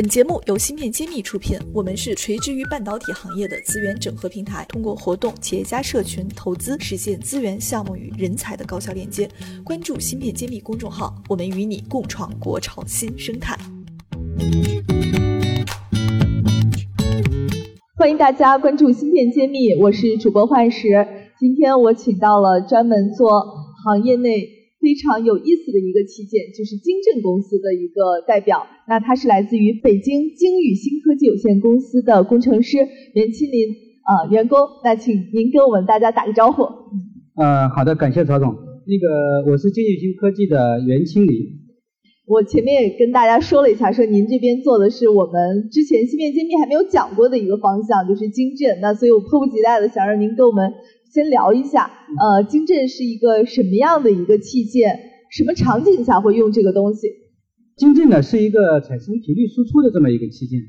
本节目由芯片揭秘出品，我们是垂直于半导体行业的资源整合平台，通过活动、企业家社群、投资，实现资源、项目与人才的高效链接。关注芯片揭秘公众号，我们与你共创国潮新生态。欢迎大家关注芯片揭秘，我是主播幻石。今天我请到了专门做行业内。非常有意思的一个器件，就是金振公司的一个代表。那他是来自于北京京宇新科技有限公司的工程师袁清林，呃，员工。那请您跟我们大家打个招呼。呃，好的，感谢曹总。那个我是京宇新科技的袁清林。我前面也跟大家说了一下，说您这边做的是我们之前芯片揭秘还没有讲过的一个方向，就是晶振。那所以我迫不及待的想让您跟我们。先聊一下，呃，晶振是一个什么样的一个器件？什么场景下会用这个东西？晶振呢是一个产生频率输出的这么一个器件。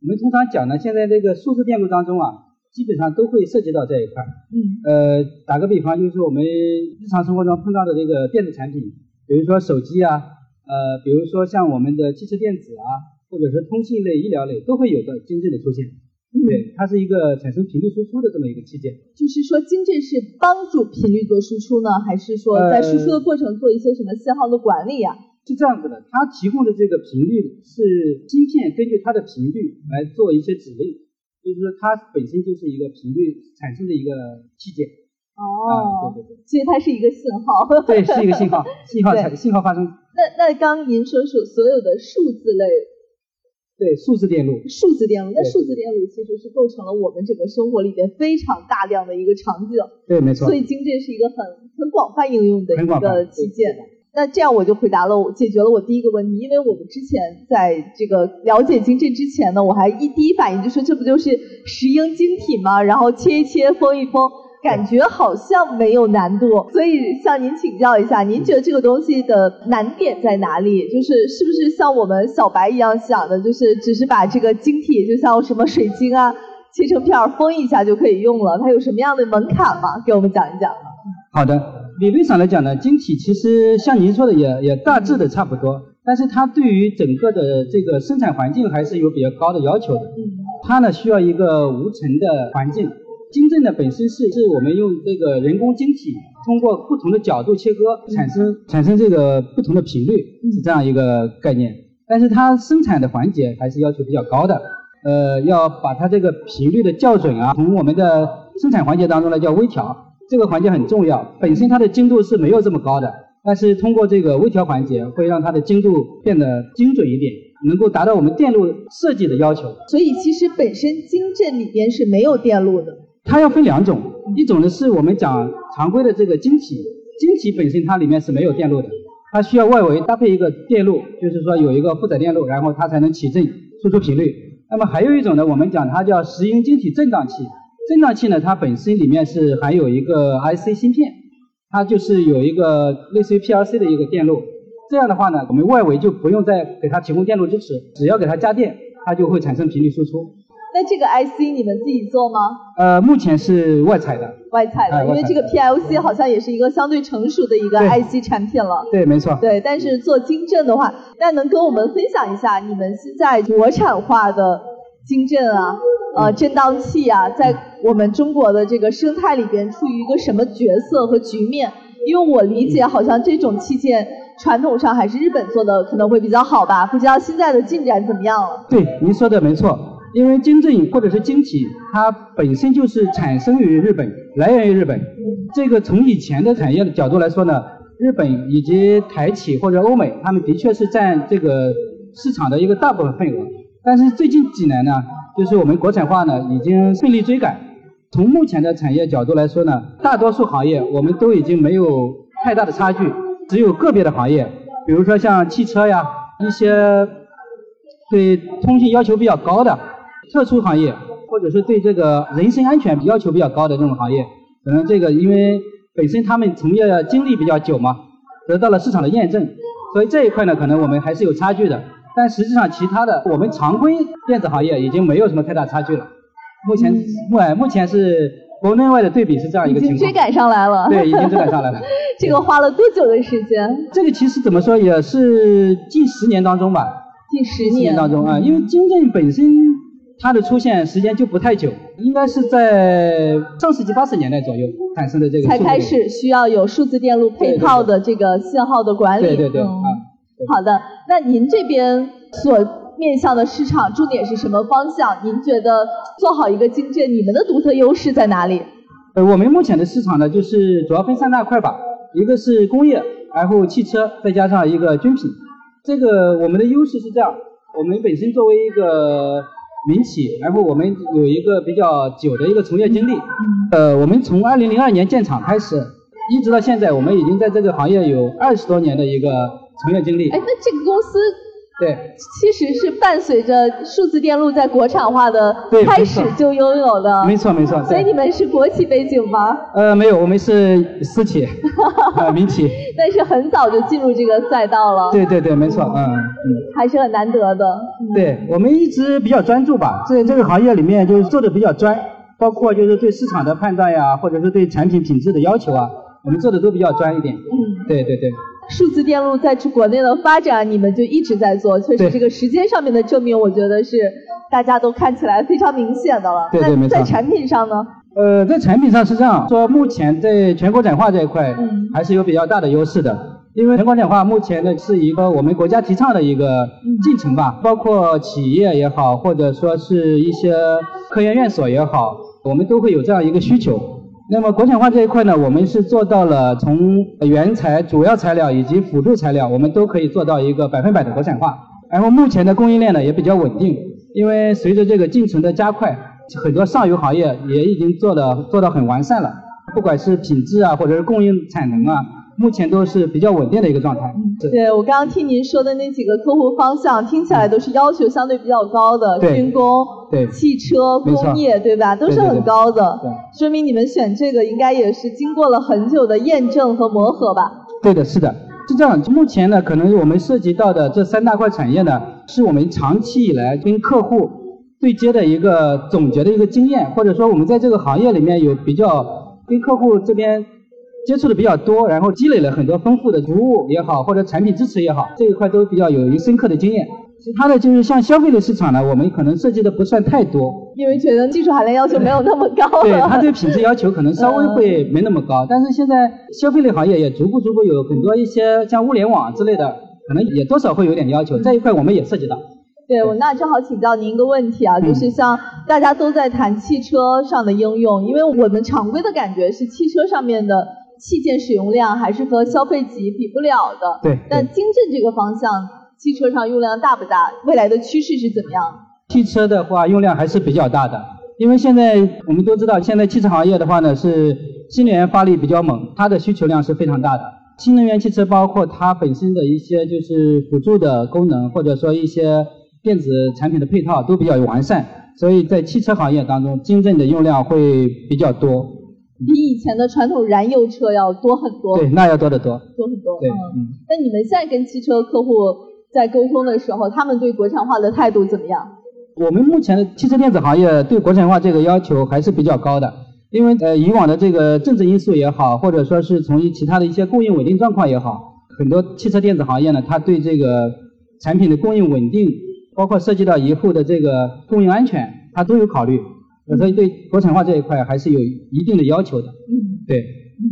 我们通常讲呢，现在这个数字电路当中啊，基本上都会涉及到这一块。嗯。呃，打个比方，就是我们日常生活中碰到的这个电子产品，比如说手机啊，呃，比如说像我们的汽车电子啊，或者是通信类、医疗类，都会有的晶振的出现。对，它是一个产生频率输出的这么一个器件。就是说，晶振是帮助频率做输出呢，还是说在输出的过程做一些什么信号的管理呀？是这样子的，它提供的这个频率是芯片根据它的频率来做一些指令，就是说它本身就是一个频率产生的一个器件。哦，对对对，所以它是一个信号。对，是一个信号，信号产 信号发生。那那刚您说说所有的数字类。对数字电路，数字电路，那数字电路其实是构成了我们整个生活里边非常大量的一个场景。对，没错。所以晶振是一个很很广泛应用的一个器件。那这样我就回答了，我解决了我第一个问题，因为我们之前在这个了解晶振之前呢，我还一第一反应就说这不就是石英晶体吗？然后切一切，封一封。感觉好像没有难度，所以向您请教一下，您觉得这个东西的难点在哪里？就是是不是像我们小白一样想的，就是只是把这个晶体，就像什么水晶啊，切成片儿封一下就可以用了？它有什么样的门槛吗？给我们讲一讲。好的，理论上来讲呢，晶体其实像您说的也也大致的差不多，但是它对于整个的这个生产环境还是有比较高的要求的。嗯。它呢需要一个无尘的环境。晶振的本身是是我们用这个人工晶体，通过不同的角度切割，产生产生这个不同的频率，是这样一个概念。但是它生产的环节还是要求比较高的，呃，要把它这个频率的校准啊，从我们的生产环节当中呢叫微调，这个环节很重要。本身它的精度是没有这么高的，但是通过这个微调环节，会让它的精度变得精准一点，能够达到我们电路设计的要求。所以其实本身晶振里边是没有电路的。它要分两种，一种呢是我们讲常规的这个晶体，晶体本身它里面是没有电路的，它需要外围搭配一个电路，就是说有一个负载电路，然后它才能起振输出频率。那么还有一种呢，我们讲它叫石英晶体振荡器，振荡器呢它本身里面是含有一个 IC 芯片，它就是有一个类似于 PLC 的一个电路，这样的话呢，我们外围就不用再给它提供电路支持，只要给它加电，它就会产生频率输出。那这个 IC 你们自己做吗？呃，目前是外采的。外采的，因为这个 PLC 好像也是一个相对成熟的一个 IC 产品了。对，没错。对，但是做晶振的话，那能跟我们分享一下你们现在国产化的晶振啊，呃，振荡器啊，在我们中国的这个生态里边处于一个什么角色和局面？因为我理解，好像这种器件传统上还是日本做的可能会比较好吧？不知道现在的进展怎么样了？对，您说的没错。因为晶振或者是晶体，它本身就是产生于日本，来源于日本。这个从以前的产业的角度来说呢，日本以及台企或者欧美，他们的确是占这个市场的一个大部分份额。但是最近几年呢，就是我们国产化呢已经顺利追赶。从目前的产业角度来说呢，大多数行业我们都已经没有太大的差距，只有个别的行业，比如说像汽车呀，一些对通信要求比较高的。特殊行业，或者是对这个人身安全要求比较高的这种行业，可能这个因为本身他们从业经历比较久嘛，得到了市场的验证，所以这一块呢，可能我们还是有差距的。但实际上，其他的我们常规电子行业已经没有什么太大差距了。目前，目目前是国内外的对比是这样一个情况。已经追赶上来了。对，已经追赶上来了。这个花了多久的时间？这个其实怎么说也是近十年当中吧。近十年当中啊，因为金正本身它的出现时间就不太久，应该是在上世纪八十年代左右产生的这个。才开始需要有数字电路配套的这个信号的管理。对对对啊。好的，那您这边所面向的市场重点是什么方向？您觉得做好一个晶镇，你们的独特优势在哪里？呃，我们目前的市场呢，就是主要分三大块吧，一个是工业，然后汽车，再加上一个军品。这个我们的优势是这样，我们本身作为一个民企，然后我们有一个比较久的一个从业经历。呃，我们从二零零二年建厂开始，一直到现在，我们已经在这个行业有二十多年的一个从业经历。哎，那这个公司？对，其实是伴随着数字电路在国产化的开始就拥有的，没错没错。所以你们是国企背景吗？呃，没有，我们是私企，民企。但是很早就进入这个赛道了。对对对，没错，嗯嗯。还是很难得的。对我们一直比较专注吧，在这个行业里面就是做的比较专，包括就是对市场的判断呀，或者是对产品品质的要求啊，我们做的都比较专一点。嗯，对对对。数字电路在国内的发展，你们就一直在做，确实这个时间上面的证明，我觉得是大家都看起来非常明显的了。对对，没错。在产品上呢？呃，在产品上是这样说，目前在全国展化这一块，还是有比较大的优势的。因为全国展化目前呢是一个我们国家提倡的一个进程吧，包括企业也好，或者说是一些科研院所也好，我们都会有这样一个需求。那么国产化这一块呢，我们是做到了从原材、主要材料以及辅助材料，我们都可以做到一个百分百的国产化。然后目前的供应链呢也比较稳定，因为随着这个进程的加快，很多上游行业也已经做的做到很完善了，不管是品质啊，或者是供应产能啊。目前都是比较稳定的一个状态。对我刚刚听您说的那几个客户方向，听起来都是要求相对比较高的，军工、对汽车、工业，对吧？都是很高的。说明你们选这个应该也是经过了很久的验证和磨合吧？对的，是的，是这样。目前呢，可能我们涉及到的这三大块产业呢，是我们长期以来跟客户对接的一个总结的一个经验，或者说我们在这个行业里面有比较跟客户这边。接触的比较多，然后积累了很多丰富的服务也好，或者产品支持也好，这一块都比较有一个深刻的经验。其他的就是像消费类市场呢，我们可能涉及的不算太多，因为觉得技术含量要求没有那么高。对，它对品质要求可能稍微会没那么高。但是现在消费类行业也逐步逐步有很多一些像物联网之类的，可能也多少会有点要求。这一块我们也涉及到。对，我那正好请教您一个问题啊，就是像大家都在谈汽车上的应用，因为我们常规的感觉是汽车上面的。器件使用量还是和消费级比不了的。对。但晶振这个方向，汽车上用量大不大？未来的趋势是怎么样？汽车的话，用量还是比较大的。因为现在我们都知道，现在汽车行业的话呢，是新能源发力比较猛，它的需求量是非常大的。新能源汽车包括它本身的一些就是辅助的功能，或者说一些电子产品的配套都比较完善，所以在汽车行业当中，晶振的用量会比较多。比以前的传统燃油车要多很多。对，那要多得多。多很多。对，嗯。那你们现在跟汽车客户在沟通的时候，他们对国产化的态度怎么样？我们目前的汽车电子行业对国产化这个要求还是比较高的，因为呃以往的这个政治因素也好，或者说是从其他的一些供应稳定状况也好，很多汽车电子行业呢，它对这个产品的供应稳定，包括涉及到以后的这个供应安全，它都有考虑。所以对国产化这一块还是有一定的要求的。嗯，对。嗯，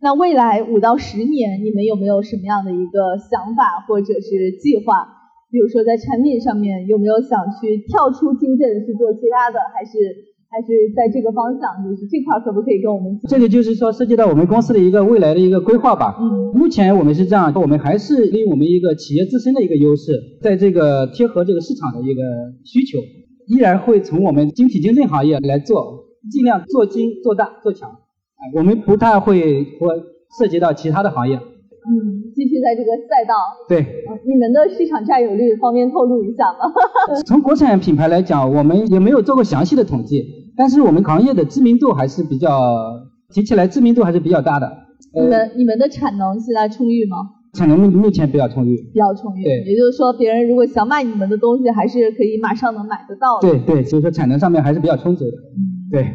那未来五到十年，你们有没有什么样的一个想法或者是计划？比如说在产品上面，有没有想去跳出晶镇去做其他的，还是还是在这个方向？就是这块可不可以跟我们？这个就是说涉及到我们公司的一个未来的一个规划吧。嗯。目前我们是这样，我们还是利用我们一个企业自身的一个优势，在这个贴合这个市场的一个需求。依然会从我们晶体晶振行业来做，尽量做精、做大、做强。啊，我们不太会说涉及到其他的行业。嗯，继续在这个赛道。对。你们的市场占有率方便透露一下吗？从国产品牌来讲，我们也没有做过详细的统计，但是我们行业的知名度还是比较，提起来知名度还是比较大的。你们你们的产能现在充裕吗？产能目目前比较充裕，比较充裕。对，也就是说，别人如果想买你们的东西，还是可以马上能买得到的。对对，所以说产能上面还是比较充足的。嗯，对。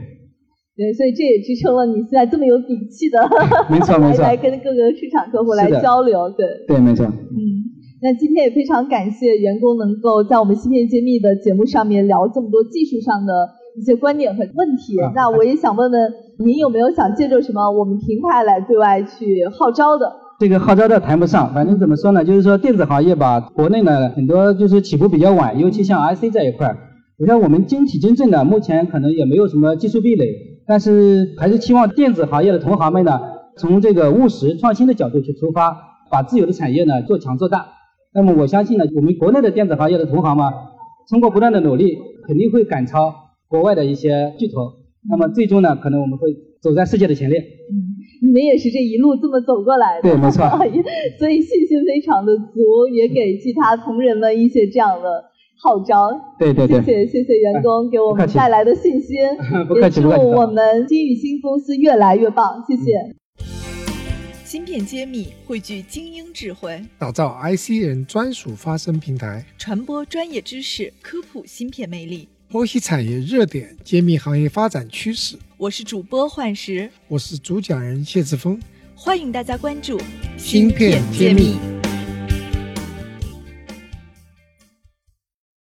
对，所以这也支撑了你现在这么有底气的，没错没错，来跟各个市场客户来交流。对。对，没错。嗯。那今天也非常感谢员工能够在我们芯片揭秘的节目上面聊这么多技术上的一些观点和问题。那我也想问问您有没有想借助什么我们平台来对外去号召的？这个号召的谈不上，反正怎么说呢，就是说电子行业吧，国内呢很多就是起步比较晚，尤其像 IC 这一块。你看我们晶体晶正呢，目前可能也没有什么技术壁垒，但是还是期望电子行业的同行们呢，从这个务实创新的角度去出发，把自有的产业呢做强做大。那么我相信呢，我们国内的电子行业的同行嘛，通过不断的努力，肯定会赶超国外的一些巨头。那么最终呢，可能我们会走在世界的前列。你们也是这一路这么走过来的。对，没错。所以信心非常的足，也给其他同仁们一些这样的号召。对对对。谢谢谢谢员工给我们带来的信心，也祝我们金宇星公司越来越棒。谢谢。芯片揭秘，汇聚精英智慧，打造 IC 人专属发声平台，传播专业知识，科普芯片魅力，剖析产业热点，揭秘行业发展趋势。我是主播幻石，我是主讲人谢志峰，欢迎大家关注芯片揭秘。